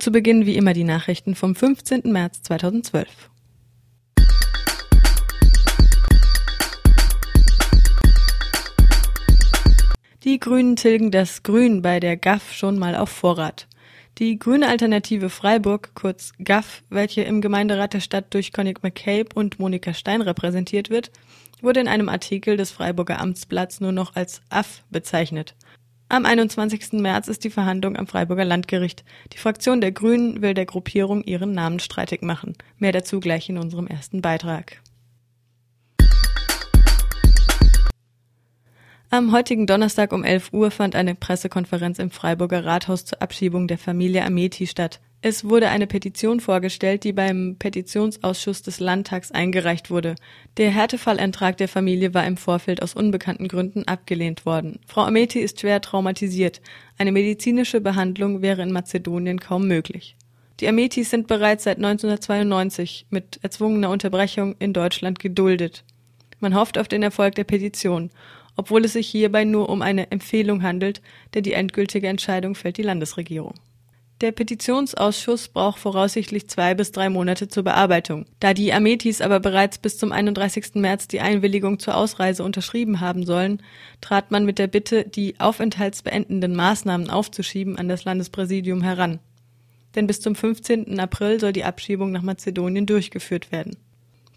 Zu Beginn wie immer die Nachrichten vom 15. März 2012. Die Grünen tilgen das Grün bei der GAF schon mal auf Vorrat. Die grüne Alternative Freiburg, kurz GAF, welche im Gemeinderat der Stadt durch Conny McCabe und Monika Stein repräsentiert wird, wurde in einem Artikel des Freiburger Amtsblatts nur noch als AF bezeichnet. Am 21. März ist die Verhandlung am Freiburger Landgericht. Die Fraktion der Grünen will der Gruppierung ihren Namen streitig machen. Mehr dazu gleich in unserem ersten Beitrag. Am heutigen Donnerstag um 11 Uhr fand eine Pressekonferenz im Freiburger Rathaus zur Abschiebung der Familie Ameti statt. Es wurde eine Petition vorgestellt, die beim Petitionsausschuss des Landtags eingereicht wurde. Der Härtefallantrag der Familie war im Vorfeld aus unbekannten Gründen abgelehnt worden. Frau Ameti ist schwer traumatisiert. Eine medizinische Behandlung wäre in Mazedonien kaum möglich. Die Ametis sind bereits seit 1992 mit erzwungener Unterbrechung in Deutschland geduldet. Man hofft auf den Erfolg der Petition, obwohl es sich hierbei nur um eine Empfehlung handelt, denn die endgültige Entscheidung fällt die Landesregierung. Der Petitionsausschuss braucht voraussichtlich zwei bis drei Monate zur Bearbeitung. Da die Ametis aber bereits bis zum 31. März die Einwilligung zur Ausreise unterschrieben haben sollen, trat man mit der Bitte, die aufenthaltsbeendenden Maßnahmen aufzuschieben, an das Landespräsidium heran. Denn bis zum 15. April soll die Abschiebung nach Mazedonien durchgeführt werden.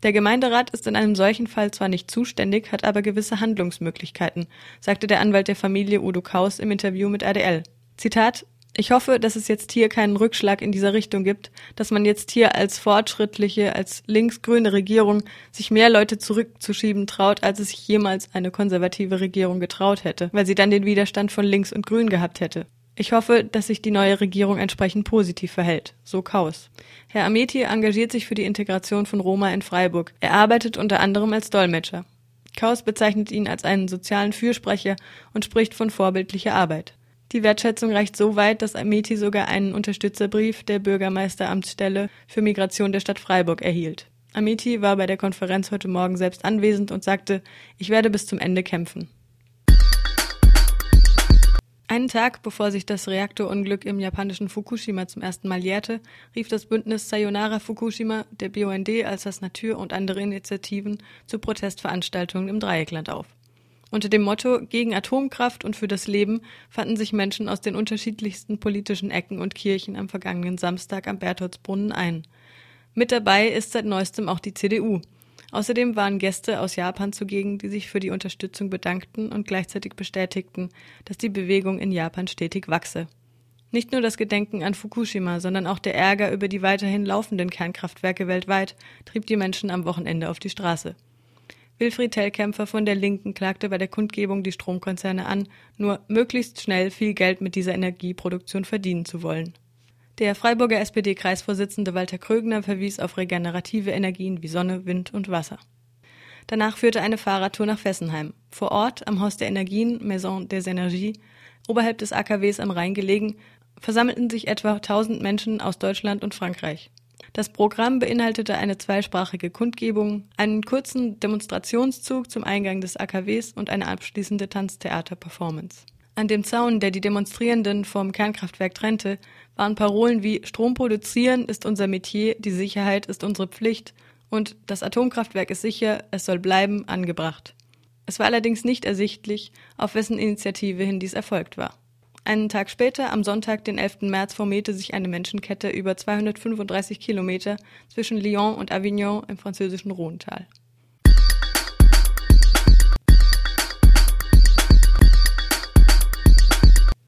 Der Gemeinderat ist in einem solchen Fall zwar nicht zuständig, hat aber gewisse Handlungsmöglichkeiten, sagte der Anwalt der Familie Udo Kaus im Interview mit ADL. Zitat ich hoffe, dass es jetzt hier keinen Rückschlag in dieser Richtung gibt, dass man jetzt hier als fortschrittliche, als linksgrüne Regierung sich mehr Leute zurückzuschieben traut, als es sich jemals eine konservative Regierung getraut hätte, weil sie dann den Widerstand von links und grün gehabt hätte. Ich hoffe, dass sich die neue Regierung entsprechend positiv verhält. So Kaus. Herr Ameti engagiert sich für die Integration von Roma in Freiburg. Er arbeitet unter anderem als Dolmetscher. Kaus bezeichnet ihn als einen sozialen Fürsprecher und spricht von vorbildlicher Arbeit. Die Wertschätzung reicht so weit, dass Ameti sogar einen Unterstützerbrief der Bürgermeisteramtsstelle für Migration der Stadt Freiburg erhielt. Ameti war bei der Konferenz heute Morgen selbst anwesend und sagte, ich werde bis zum Ende kämpfen. Einen Tag bevor sich das Reaktorunglück im japanischen Fukushima zum ersten Mal jährte, rief das Bündnis Sayonara Fukushima der BUND als das Natur und andere Initiativen zu Protestveranstaltungen im Dreieckland auf. Unter dem Motto Gegen Atomkraft und für das Leben fanden sich Menschen aus den unterschiedlichsten politischen Ecken und Kirchen am vergangenen Samstag am Bertholdsbrunnen ein. Mit dabei ist seit neuestem auch die CDU. Außerdem waren Gäste aus Japan zugegen, die sich für die Unterstützung bedankten und gleichzeitig bestätigten, dass die Bewegung in Japan stetig wachse. Nicht nur das Gedenken an Fukushima, sondern auch der Ärger über die weiterhin laufenden Kernkraftwerke weltweit trieb die Menschen am Wochenende auf die Straße. Wilfried Tellkämpfer von der Linken klagte bei der Kundgebung die Stromkonzerne an, nur möglichst schnell viel Geld mit dieser Energieproduktion verdienen zu wollen. Der Freiburger SPD-Kreisvorsitzende Walter Krögner verwies auf regenerative Energien wie Sonne, Wind und Wasser. Danach führte eine Fahrradtour nach Fessenheim. Vor Ort, am Haus der Energien, Maison des Energies, oberhalb des AKWs am Rhein gelegen, versammelten sich etwa 1000 Menschen aus Deutschland und Frankreich. Das Programm beinhaltete eine zweisprachige Kundgebung, einen kurzen Demonstrationszug zum Eingang des AKWs und eine abschließende Tanztheater-Performance. An dem Zaun, der die Demonstrierenden vom Kernkraftwerk trennte, waren Parolen wie Strom produzieren ist unser Metier, die Sicherheit ist unsere Pflicht und das Atomkraftwerk ist sicher, es soll bleiben angebracht. Es war allerdings nicht ersichtlich, auf wessen Initiative hin dies erfolgt war. Einen Tag später, am Sonntag, den 11. März, formierte sich eine Menschenkette über 235 Kilometer zwischen Lyon und Avignon im französischen Rhontal.